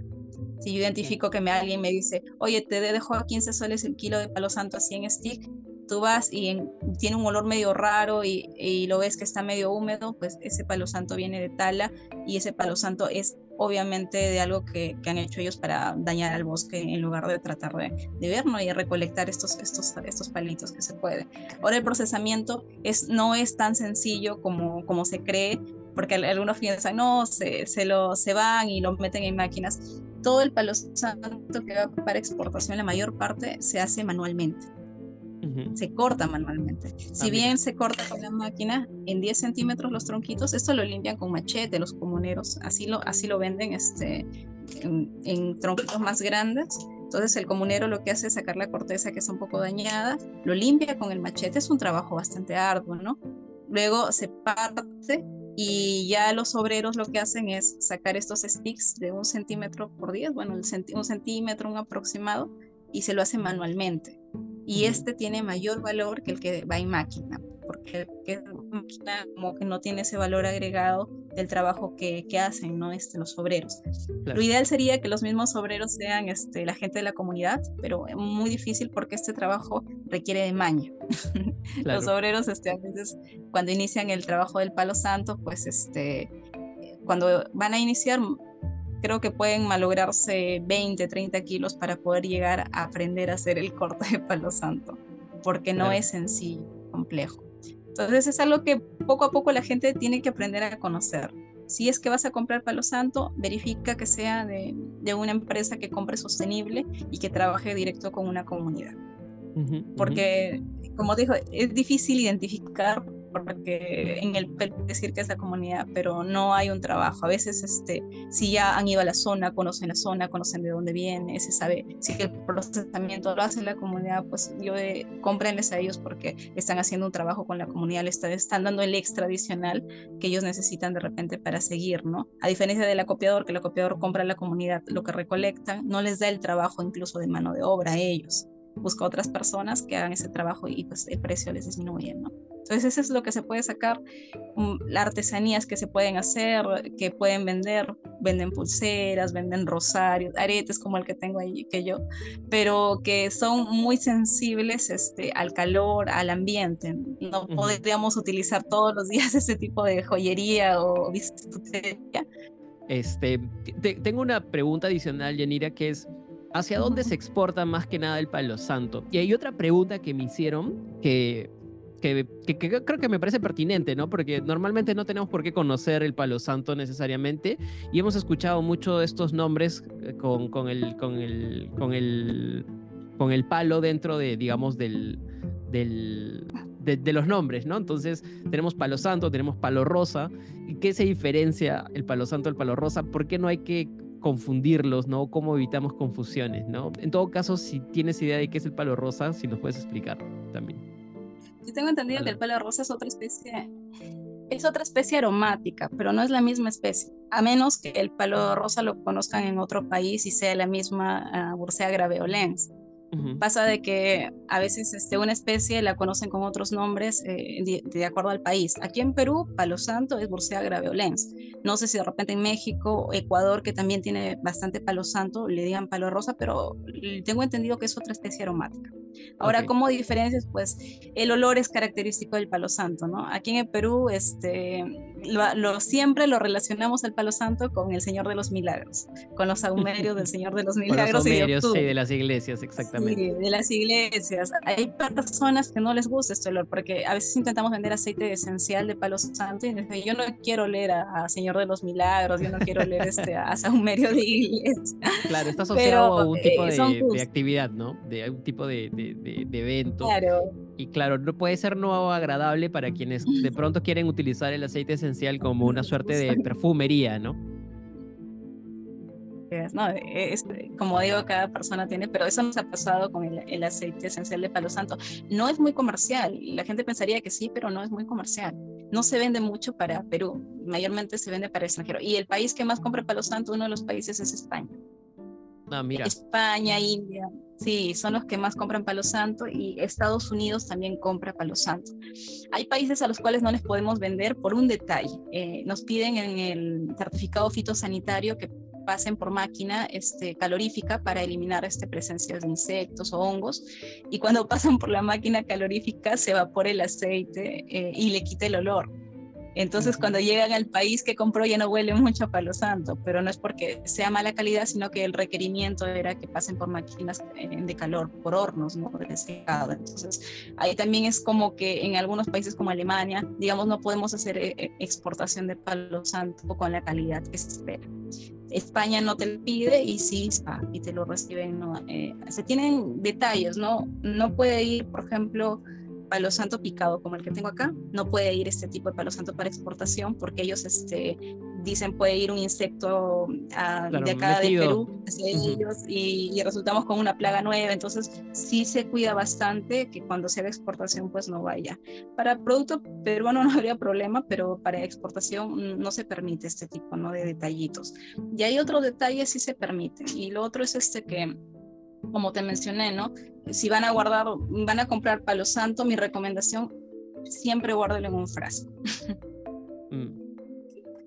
Speaker 2: Si yo identifico que me, alguien me dice, oye, te dejo a 15 soles el kilo de palo santo así en stick, tú vas y tiene un olor medio raro y, lo ves que está medio húmedo, pues ese palo santo viene de tala y ese palo santo es obviamente de algo que, han hecho ellos para dañar al bosque en lugar de tratar de, de ver ¿no? y recolectar estos, estos, estos palitos que se puede. Ahora el procesamiento es, no es tan sencillo como, como se cree, porque algunos piensan, no, se, lo, se van y lo meten en máquinas. Todo el palo santo que va para exportación, la mayor parte se hace manualmente se corta manualmente. Si bien se corta con la máquina en 10 centímetros los tronquitos, esto lo limpian con machete los comuneros, así lo, así lo venden este, en, tronquitos más grandes. Entonces el comunero lo que hace es sacar la corteza que está un poco dañada, lo limpia con el machete, es un trabajo bastante arduo, ¿no? Luego se parte y ya los obreros lo que hacen es sacar estos sticks de un centímetro por día, bueno, un centímetro, un aproximado, y se lo hace manualmente y este tiene mayor valor que el que va en máquina, porque máquina como que no tiene ese valor agregado del trabajo que, que hacen ¿no? este, los obreros. Lo ideal sería que los mismos obreros sean este, la gente de la comunidad, pero es muy difícil porque este trabajo requiere de maña. Los obreros este, a veces cuando inician el trabajo del palo santo, pues este, cuando van a iniciar creo que pueden malograrse 20, 30 kilos para poder llegar a aprender a hacer el corte de palo santo, porque no es sencillo, complejo. Entonces es algo que poco a poco la gente tiene que aprender a conocer. Si es que vas a comprar palo santo, verifica que sea de, de una empresa que compre sostenible y que trabaje directo con una comunidad. porque, como dijo, es difícil identificar porque en el decir que es la comunidad, pero no hay un trabajo. A veces, este, si ya han ido a la zona, conocen la zona, conocen de dónde viene, se sabe si el procesamiento lo hace la comunidad, pues yo de, cómprenles a ellos porque están haciendo un trabajo con la comunidad, les están, dando el extra adicional que ellos necesitan de repente para seguir, ¿no? A diferencia del acopiador, que el acopiador compra a la comunidad lo que recolectan, no les da el trabajo incluso de mano de obra a ellos busca otras personas que hagan ese trabajo y pues el precio les disminuye, ¿no? Entonces eso es lo que se puede sacar, mm, las artesanías que se pueden hacer, que pueden vender, venden pulseras, venden rosarios, aretes como el que tengo ahí, que yo, pero que son muy sensibles este, al calor, al ambiente. No podríamos utilizar todos los días ese tipo de joyería o bisutería.
Speaker 1: Este, tengo una pregunta adicional, Yanira, que es, ¿hacia dónde se exporta más que nada el palo santo? Y hay otra pregunta que me hicieron que creo que me parece pertinente, ¿no? Porque normalmente no tenemos por qué conocer el palo santo necesariamente y hemos escuchado mucho de estos nombres eh, con, el, con, el, con, el, con el palo dentro de, digamos, del, del, de, los nombres, ¿no? Entonces tenemos palo santo, tenemos palo rosa. ¿Y qué se diferencia el palo santo del palo rosa? ¿Por qué no hay que confundirlos, ¿no? ¿Cómo evitamos confusiones, ¿no? En todo caso, si tienes idea de qué es el palo rosa, si nos puedes explicar también.
Speaker 2: Yo tengo entendido que el palo rosa es otra especie, es otra especie aromática, pero no es la misma especie, a menos que el palo rosa lo conozcan en otro país y sea la misma uh, Bursea graveolens. Pasa de que a veces este, una especie la conocen con otros nombres eh, de, acuerdo al país. Aquí en Perú, palo santo es Bursea graveolens. No sé si de repente en México, Ecuador, que también tiene bastante palo santo, le digan palo rosa, pero tengo entendido que es otra especie aromática. Ahora, ¿cómo diferencias? Pues el olor es característico del palo santo, ¿no? Aquí en el Perú, este, lo, siempre lo relacionamos al palo santo con el Señor de los Milagros, con los saumerios del Señor de los Milagros.
Speaker 1: los saumerios, sí, de las iglesias, exactamente.
Speaker 2: Sí, de las iglesias. Hay personas que no les gusta este olor, porque a veces intentamos vender aceite esencial de palo santo y dicen, yo no quiero oler a, Señor de los Milagros, yo no quiero oler este, a saumerio de iglesia.
Speaker 1: Claro, está asociado a un tipo eh, de, de, actividad, ¿no? De un tipo de, de, evento.
Speaker 2: Claro.
Speaker 1: Y claro, no puede ser no agradable para quienes de pronto quieren utilizar el aceite esencial como una suerte de perfumería, ¿no?
Speaker 2: No, es, como digo, cada persona tiene, pero eso nos ha pasado con el, aceite esencial de palo santo. No es muy comercial, la gente pensaría que sí, pero no es muy comercial. No se vende mucho para Perú, mayormente se vende para extranjero. Y el país que más compra palo santo, uno de los países es España.
Speaker 1: Ah, mira.
Speaker 2: España, India, sí, son los que más compran palo santo y Estados Unidos también compra palo santo. Hay países a los cuales no les podemos vender por un detalle. Eh, nos piden en el certificado fitosanitario que pasen por máquina este, calorífica para eliminar este, presencias de insectos o hongos y cuando pasan por la máquina calorífica se evapora el aceite eh, y le quita el olor. Entonces, cuando llegan al país que compró ya no huele mucho a palo santo, pero no es porque sea mala calidad, sino que el requerimiento era que pasen por máquinas eh, de calor, por hornos, ¿no? De secado. Entonces, ahí también es como que en algunos países como Alemania, digamos, no podemos hacer eh, eh, exportación de palo santo con la calidad que se espera. España no te lo pide y sí, y te lo reciben. ¿no? se tienen detalles, ¿no? No puede ir, por ejemplo, palo santo picado como el que tengo acá, no puede ir este tipo de palo santo para exportación porque ellos este, dicen puede ir un insecto ah, de acá de Perú ellos y, resultamos con una plaga nueva, entonces sí se cuida bastante que cuando se haga exportación pues no vaya. Para producto peruano no habría problema, pero para exportación no se permite este tipo ¿no? de detallitos. Y hay otros detalles sí se permiten y lo otro es este que como te mencioné, ¿no? Si van a guardar, van a comprar palo santo, mi recomendación, siempre guárdelo en un frasco.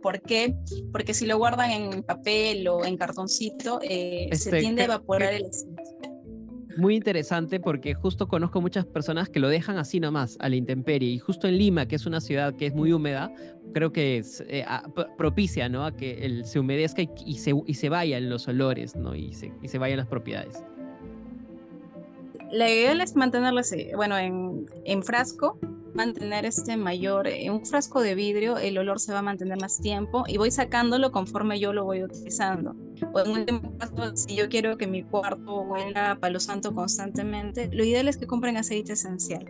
Speaker 2: ¿Por qué? Porque si lo guardan en papel o en cartoncito, eh, se este, tiende a evaporar el aceite.
Speaker 1: Muy interesante porque justo conozco muchas personas que lo dejan así nomás, a la intemperie. Y justo en Lima, que es una ciudad que es muy húmeda, creo que es, eh, propicia ¿no? a que el, se humedezca y, se, y se vayan los olores ¿no? y, se, y se vayan las propiedades
Speaker 2: la idea es mantenerlo así, bueno, en, en, frasco, mantener este mayor, en un frasco de vidrio el olor se va a mantener más tiempo y voy sacándolo conforme yo lo voy utilizando. Caso, si yo quiero que mi cuarto huela a palo santo constantemente, lo ideal es que compren aceite esencial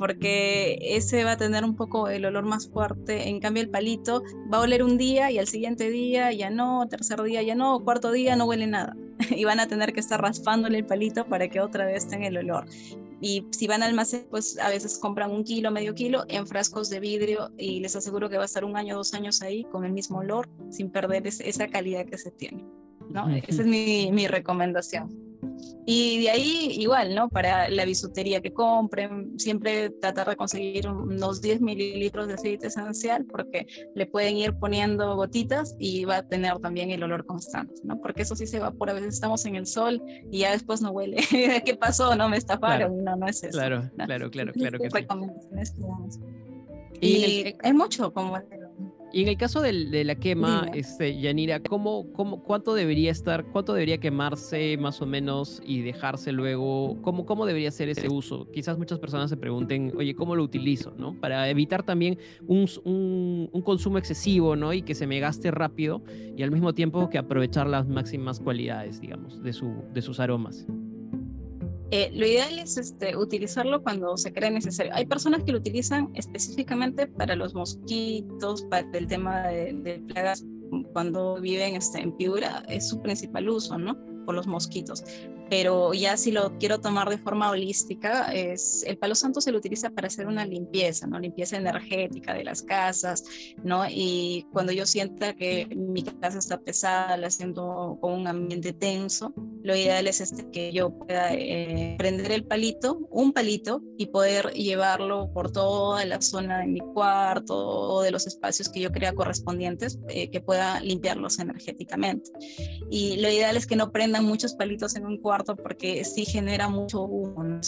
Speaker 2: porque ese va a tener un poco el olor más fuerte. En cambio, el palito va a oler un día y al siguiente día ya no, tercer día ya no, cuarto día no huele nada. y van a tener que estar raspándole el palito para que otra vez tenga el olor. Y si van al almacén, pues a veces compran un kilo, medio kilo en frascos de vidrio y les aseguro que va a estar un año, dos años ahí con el mismo olor, sin perder esa calidad que se tiene. ¿no? Esa es mi, mi recomendación. Y de ahí igual, ¿no? Para la bisutería que compren, siempre tratar de conseguir unos 10 mililitros de aceite esencial porque le pueden ir poniendo gotitas y va a tener también el olor constante, ¿no? Porque eso sí se evapora, a veces estamos en el sol y ya después no huele. ¿Qué pasó? No me estafaron, no, no es eso.
Speaker 1: Claro, claro, claro, claro. Que
Speaker 2: sí. Y, hay mucho como
Speaker 1: y en el caso de la quema, este, Yanira, ¿cómo, cómo, ¿cuánto debería estar, cuánto debería quemarse más o menos y dejarse luego? ¿Cómo, ¿Cómo debería ser ese uso? Quizás muchas personas se pregunten, oye, ¿cómo lo utilizo? ¿no? Para evitar también un, un, consumo excesivo ¿no? y que se me gaste rápido y al mismo tiempo que aprovechar las máximas cualidades, digamos, de, su, de sus aromas.
Speaker 2: Eh, lo ideal es este, utilizarlo cuando se cree necesario. Hay personas que lo utilizan específicamente para los mosquitos, para el tema de, plagas cuando viven este, en Piura, es su principal uso, ¿no? Por los mosquitos pero ya si lo quiero tomar de forma holística, es, el palo santo se lo utiliza para hacer una limpieza, ¿no? Limpieza energética de las casas, ¿no? Y cuando yo sienta que mi casa está pesada, la siento con un ambiente tenso, lo ideal es este, que yo pueda eh, prender el palito, un palito, y poder llevarlo por toda la zona de mi cuarto o de los espacios que yo crea correspondientes, eh, que pueda limpiarlos energéticamente. Y lo ideal es que no prendan muchos palitos en un cuarto porque sí genera mucho humo,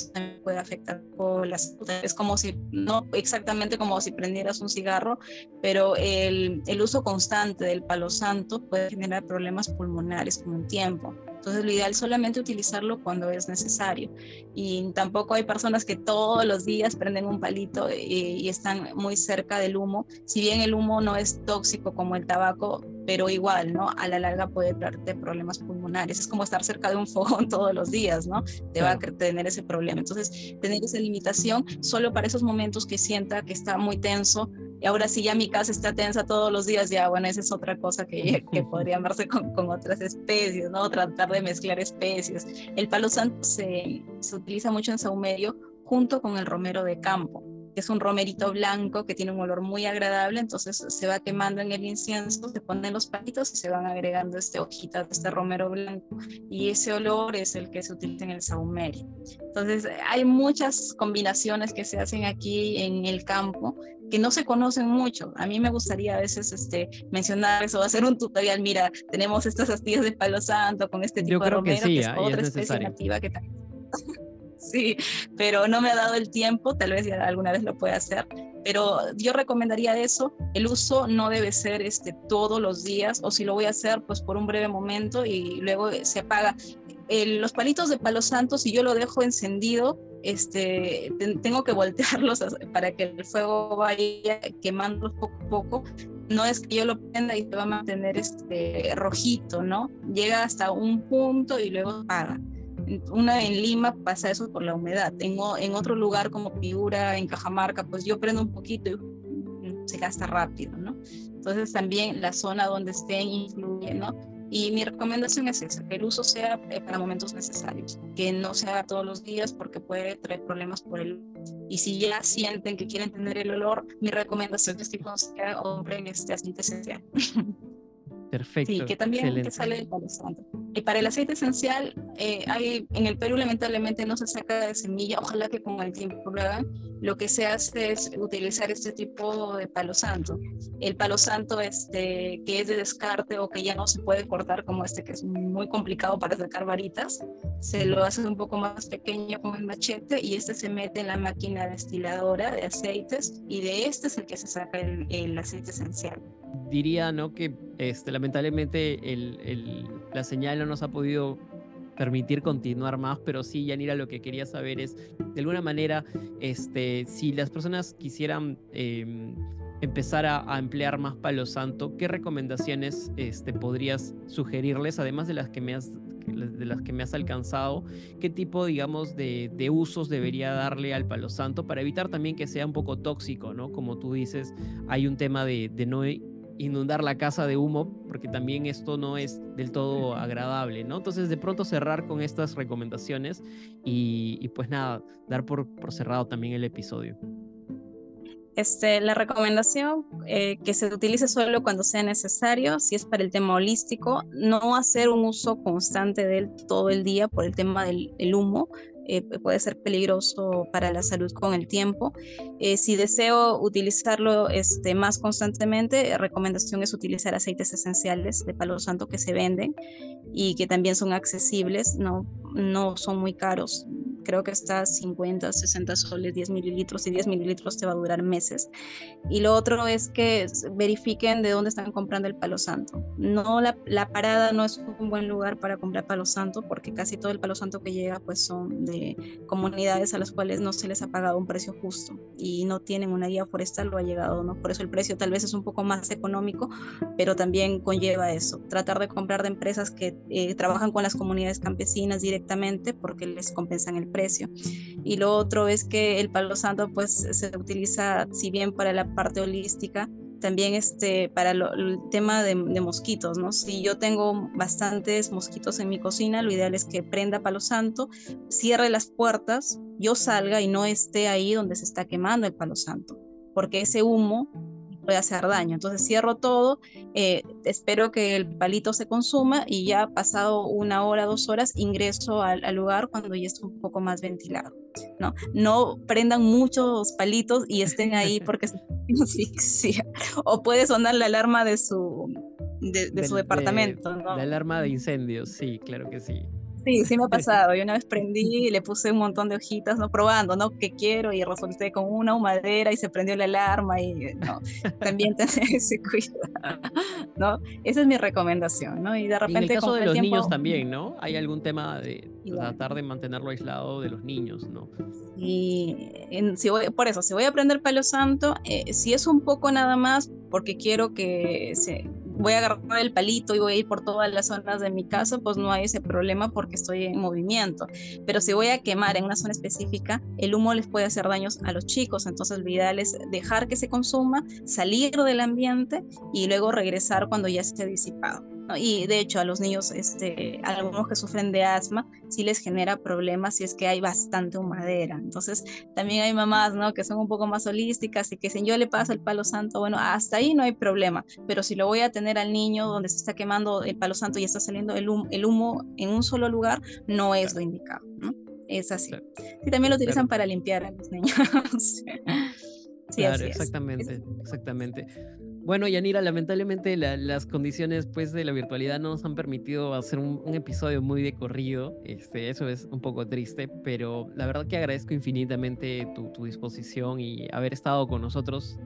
Speaker 2: puede afectar la salud. Es como si, no exactamente como si prendieras un cigarro, pero el, el uso constante del palo santo puede generar problemas pulmonares con el tiempo. Entonces, lo ideal es solamente utilizarlo cuando es necesario. Y tampoco hay personas que todos los días prenden un palito y, y, están muy cerca del humo. Si bien el humo no es tóxico como el tabaco, pero igual, ¿no? A la larga puede traerte problemas pulmonares. Es como estar cerca de un fogón todos los días, ¿no? Te va a tener ese problema. Entonces, tener esa limitación solo para esos momentos que sienta que está muy tenso. Y ahora si ya mi casa está tensa todos los días, ya, bueno, esa es otra cosa que, que podría amarse con, con, otras especies, ¿no? Tratar de mezclar especies. El palo santo se, se utiliza mucho en saumerio junto con el romero de campo que es un romerito blanco que tiene un olor muy agradable, entonces se va quemando en el incienso, se ponen los palitos y se van agregando este hojitas de este romero blanco y ese olor es el que se utiliza en el saumerio. Entonces hay muchas combinaciones que se hacen aquí en el campo que no se conocen mucho. A mí me gustaría a veces este, mencionar eso, hacer un tutorial, mira, tenemos estas astillas de palo santo con este tipo de romero, que, es ¿ah? otra especie nativa que también sí, pero no me ha dado el tiempo, tal vez ya alguna vez lo pueda hacer, pero yo recomendaría eso, el uso no debe ser este, todos los días, o si lo voy a hacer, pues por un breve momento y luego se apaga. los palitos de palo santo, si yo lo dejo encendido, este, tengo que voltearlos para que el fuego vaya quemando poco a poco. No es que yo lo prenda y se va a mantener este, rojito, ¿no? Llega hasta un punto y luego apaga una en Lima pasa eso por la humedad. Tengo en otro lugar como Piura, en Cajamarca, pues yo prendo un poquito y se gasta rápido, ¿no? Entonces también la zona donde estén influye, ¿no? Y mi recomendación es esa, que el uso sea eh, para momentos necesarios, que no se haga todos los días porque puede traer problemas por el y si ya sienten que quieren tener el olor, mi recomendación es que compren este aceite esencial.
Speaker 1: Perfecto.
Speaker 2: Sí, que también sale del palo santo. Y para el aceite esencial, eh, hay, en el Perú lamentablemente no se saca de semilla, ojalá que con el tiempo lo hagan. Lo que se hace es utilizar este tipo de palo santo. El palo santo este, que es de descarte o que ya no se puede cortar como este, que es muy complicado para sacar varitas, se lo hace un poco más pequeño con el machete y este se mete en la máquina destiladora de aceites y de este es el que se saca el, el aceite esencial
Speaker 1: diría ¿no? que este, lamentablemente la señal no nos ha podido permitir continuar más, pero sí, Yanira, lo que quería saber es, de alguna manera, este, si las personas quisieran em, empezar a, emplear más palo santo, ¿qué recomendaciones este, podrías sugerirles, además de las que me has de las que me has alcanzado, qué tipo, digamos, de, usos debería darle al palo santo para evitar también que sea un poco tóxico, ¿no? Como tú dices, hay un tema de no inundar la casa de humo, porque también esto no es del todo agradable, ¿no? Entonces, de pronto cerrar con estas recomendaciones y, pues nada, dar por, cerrado también el episodio.
Speaker 2: Este, la recomendación eh, que se utilice solo cuando sea necesario, si es para el tema holístico, no hacer un uso constante de él todo el día por el tema del humo, eh, puede ser peligroso para la salud con el tiempo. Eh, si deseo utilizarlo este, más constantemente, recomendación es utilizar aceites esenciales de palo santo que se venden y que también son accesibles, no, no son muy caros creo que está 50, 60 soles, 10 mililitros y 10 mililitros te va a durar meses. Y lo otro es que verifiquen de dónde están comprando el palo santo. No, la, la parada no es un buen lugar para comprar palo santo porque casi todo el palo santo que llega pues son de comunidades a las cuales no se les ha pagado un precio justo y no tienen una guía forestal o ha llegado, ¿no? Por eso el precio tal vez es un poco más económico, pero también conlleva eso, tratar de comprar de empresas que eh, trabajan con las comunidades campesinas directamente porque les compensan el precio. Y lo otro es que el palo santo pues se utiliza, si bien para la parte holística, también este, para el tema de, mosquitos, ¿no? Si yo tengo bastantes mosquitos en mi cocina, lo ideal es que prenda palo santo, cierre las puertas, yo salga y no esté ahí donde se está quemando el palo santo, porque ese humo puede hacer daño. Entonces cierro todo, eh, espero que el palito se consuma y ya pasado una hora, dos horas, ingreso al, lugar cuando ya esté un poco más ventilado. ¿no? no prendan muchos palitos y estén ahí porque se asfixia. O puede sonar la alarma de su, de, su departamento. ¿no?
Speaker 1: La alarma de incendios, sí, claro que sí.
Speaker 2: Sí, sí me ha pasado. Yo una vez prendí y le puse un montón de hojitas, ¿no? Probando, ¿no? ¿Qué quiero? Y resulté con una humadera y se prendió la alarma y, ¿no? También tener ese cuidado, ¿no? Esa es mi recomendación, ¿no? Y de repente...
Speaker 1: en el caso de los niños también, ¿no? Hay algún tema de tratar de mantenerlo aislado de los niños, ¿no?
Speaker 2: Y si voy, por eso, si voy a prender palo santo, eh, si es un poco nada más porque quiero que se voy a agarrar el palito y voy a ir por todas las zonas de mi casa, pues no hay ese problema porque estoy en movimiento. Pero si voy a quemar en una zona específica, el humo les puede hacer daños a los chicos, entonces lo ideal es dejar que se consuma, salir del ambiente y luego regresar cuando ya esté disipado. Y de hecho a los niños, este, algunos que sufren de asma, sí les genera problemas si es que hay bastante humadera. Entonces también hay mamás ¿no? que son un poco más holísticas y que si yo le paso el palo santo, bueno, hasta ahí no hay problema, pero si lo voy a tener al niño donde se está quemando el palo santo y está saliendo el humo, el humo en un solo lugar, no es lo indicado. ¿no? Es así. Y también lo utilizan para limpiar a los niños.
Speaker 1: sí, claro, exactamente, exactamente. Bueno, Yanira, lamentablemente las condiciones pues, de la virtualidad no nos han permitido hacer un, episodio muy de corrido. Este, eso es un poco triste, pero la verdad que agradezco infinitamente tu, disposición y haber estado con nosotros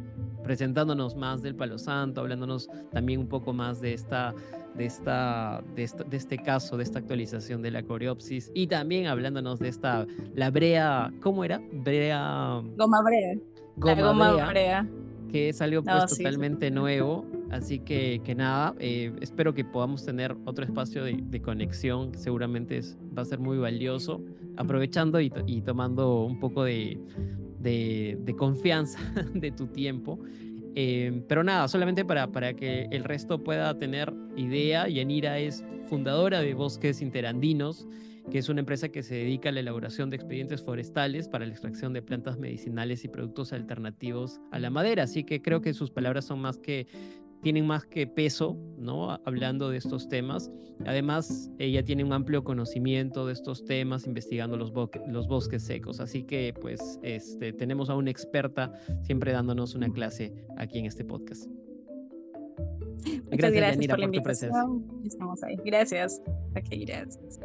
Speaker 1: presentándonos más del Palo Santo, hablándonos también un poco más de esta, de esta, de, de este caso, de esta actualización de la coreopsis y también hablándonos de esta, la brea, ¿cómo era? Brea.
Speaker 2: Goma brea.
Speaker 1: Goma, brea que es algo pues totalmente nuevo. Así que, que nada, eh, espero que podamos tener otro espacio de, conexión, seguramente es, va a ser muy valioso, aprovechando y, y tomando un poco de, de, confianza de tu tiempo. Eh, pero nada, solamente para, para que el resto pueda tener idea, Yanira es fundadora de Bosques Interandinos que es una empresa que se dedica a la elaboración de expedientes forestales para la extracción de plantas medicinales y productos alternativos a la madera. Así que creo que sus palabras son más que tienen más que peso, ¿no? Hablando de estos temas. Además, ella tiene un amplio conocimiento de estos temas, investigando los, bosques secos. Así que, pues, este, tenemos a una experta siempre dándonos una clase aquí en este podcast.
Speaker 2: Muchas gracias, por, la invitación. Estamos ahí. Gracias. Ok, gracias.